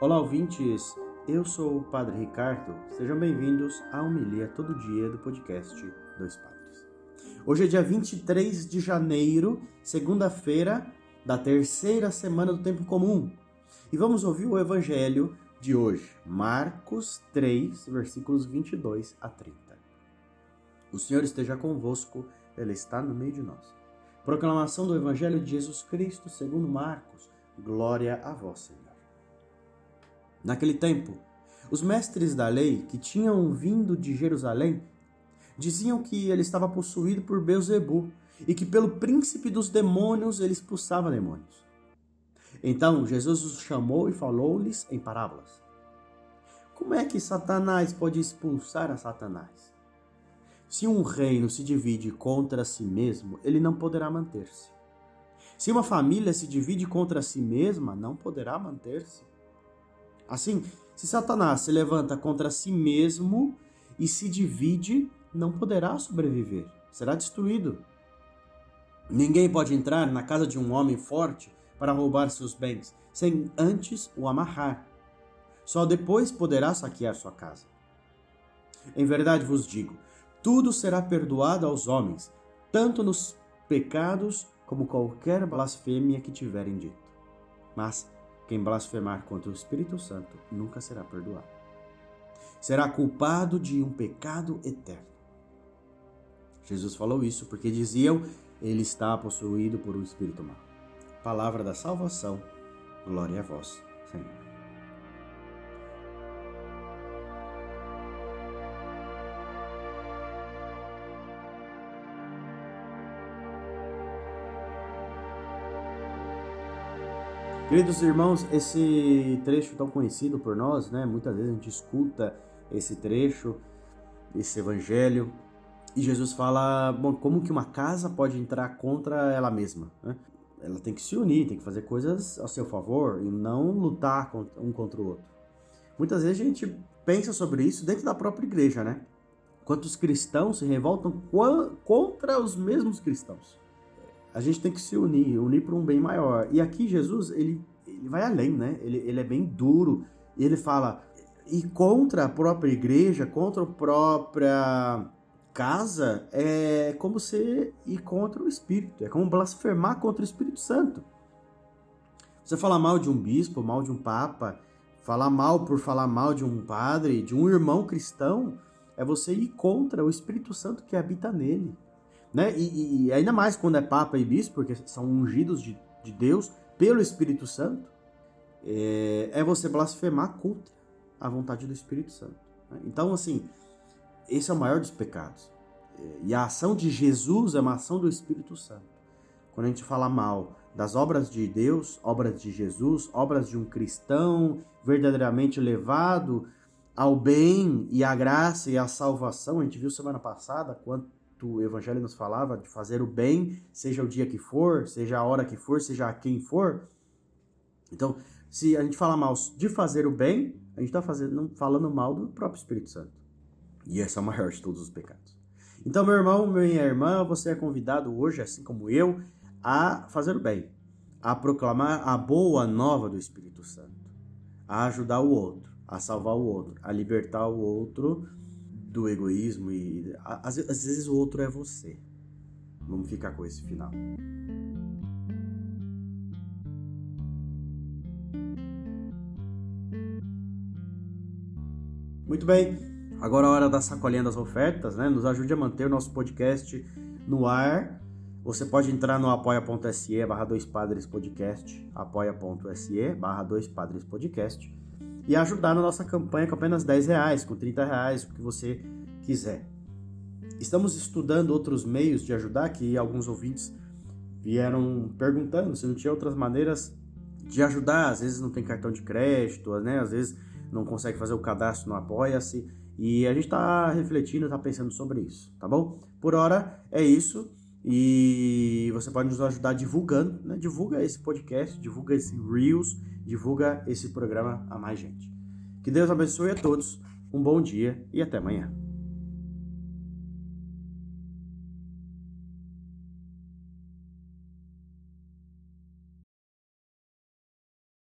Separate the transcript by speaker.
Speaker 1: Olá, ouvintes. Eu sou o Padre Ricardo. Sejam bem-vindos à Homilia Todo Dia do podcast Dois Padres. Hoje é dia 23 de janeiro, segunda-feira da terceira semana do Tempo Comum. E vamos ouvir o Evangelho de hoje, Marcos 3, versículos 22 a 30. O Senhor esteja convosco, Ele está no meio de nós. Proclamação do Evangelho de Jesus Cristo segundo Marcos. Glória a vós, Senhor. Naquele tempo, os mestres da lei que tinham vindo de Jerusalém diziam que ele estava possuído por Beuzebu e que pelo príncipe dos demônios ele expulsava demônios. Então Jesus os chamou e falou-lhes em parábolas. Como é que Satanás pode expulsar a Satanás? Se um reino se divide contra si mesmo, ele não poderá manter-se. Se uma família se divide contra si mesma, não poderá manter-se. Assim, se Satanás se levanta contra si mesmo e se divide, não poderá sobreviver, será destruído. Ninguém pode entrar na casa de um homem forte para roubar seus bens, sem antes o amarrar. Só depois poderá saquear sua casa. Em verdade vos digo: tudo será perdoado aos homens, tanto nos pecados como qualquer blasfêmia que tiverem dito. Mas quem blasfemar contra o Espírito Santo nunca será perdoado. Será culpado de um pecado eterno. Jesus falou isso porque diziam ele está possuído por um espírito mau. Palavra da salvação. Glória a vós, Senhor. Queridos irmãos, esse trecho tão conhecido por nós, né? Muitas vezes a gente escuta esse trecho, esse evangelho, e Jesus fala, bom, como que uma casa pode entrar contra ela mesma, né? Ela tem que se unir, tem que fazer coisas a seu favor e não lutar um contra o outro. Muitas vezes a gente pensa sobre isso dentro da própria igreja, né? Quantos cristãos se revoltam contra os mesmos cristãos a gente tem que se unir, unir para um bem maior. E aqui Jesus, ele, ele vai além, né? Ele, ele é bem duro. Ele fala, e contra a própria igreja, contra a própria casa, é como você ir contra o Espírito. É como blasfemar contra o Espírito Santo. Você falar mal de um bispo, mal de um papa, falar mal por falar mal de um padre, de um irmão cristão, é você ir contra o Espírito Santo que habita nele. Né? E, e, ainda mais quando é Papa e Bispo, porque são ungidos de, de Deus pelo Espírito Santo, é, é, você blasfemar contra a vontade do Espírito Santo. Né? Então, assim, esse é o maior dos pecados. É, e a ação de Jesus é uma ação do Espírito Santo. Quando a gente fala mal das obras de Deus, obras de Jesus, obras de um cristão verdadeiramente levado ao bem e à graça e à salvação, a gente viu semana passada quanto o Evangelho nos falava de fazer o bem, seja o dia que for, seja a hora que for, seja a quem for. Então, se a gente fala mal de fazer o bem, a gente está falando mal do próprio Espírito Santo. E esse é o maior de todos os pecados. Então, meu irmão, minha irmã, você é convidado hoje, assim como eu, a fazer o bem, a proclamar a boa nova do Espírito Santo, a ajudar o outro, a salvar o outro, a libertar o outro do egoísmo e às, às vezes o outro é você. Vamos ficar com esse final. Muito bem, agora é a hora da sacolinha das ofertas, né? Nos ajude a manter o nosso podcast no ar. Você pode entrar no apoia.se barra dois padres podcast, apoia.se barra dois padres podcast e ajudar na nossa campanha com apenas 10 reais, com 30 reais, o que você quiser. Estamos estudando outros meios de ajudar, que alguns ouvintes vieram perguntando se não tinha outras maneiras de ajudar. Às vezes não tem cartão de crédito, né? às vezes não consegue fazer o cadastro no Apoia-se. E a gente está refletindo, está pensando sobre isso, tá bom? Por hora é isso. E você pode nos ajudar divulgando, né? Divulga esse podcast, divulga esse Reels, divulga esse programa a mais gente. Que Deus abençoe a todos, um bom dia e até amanhã.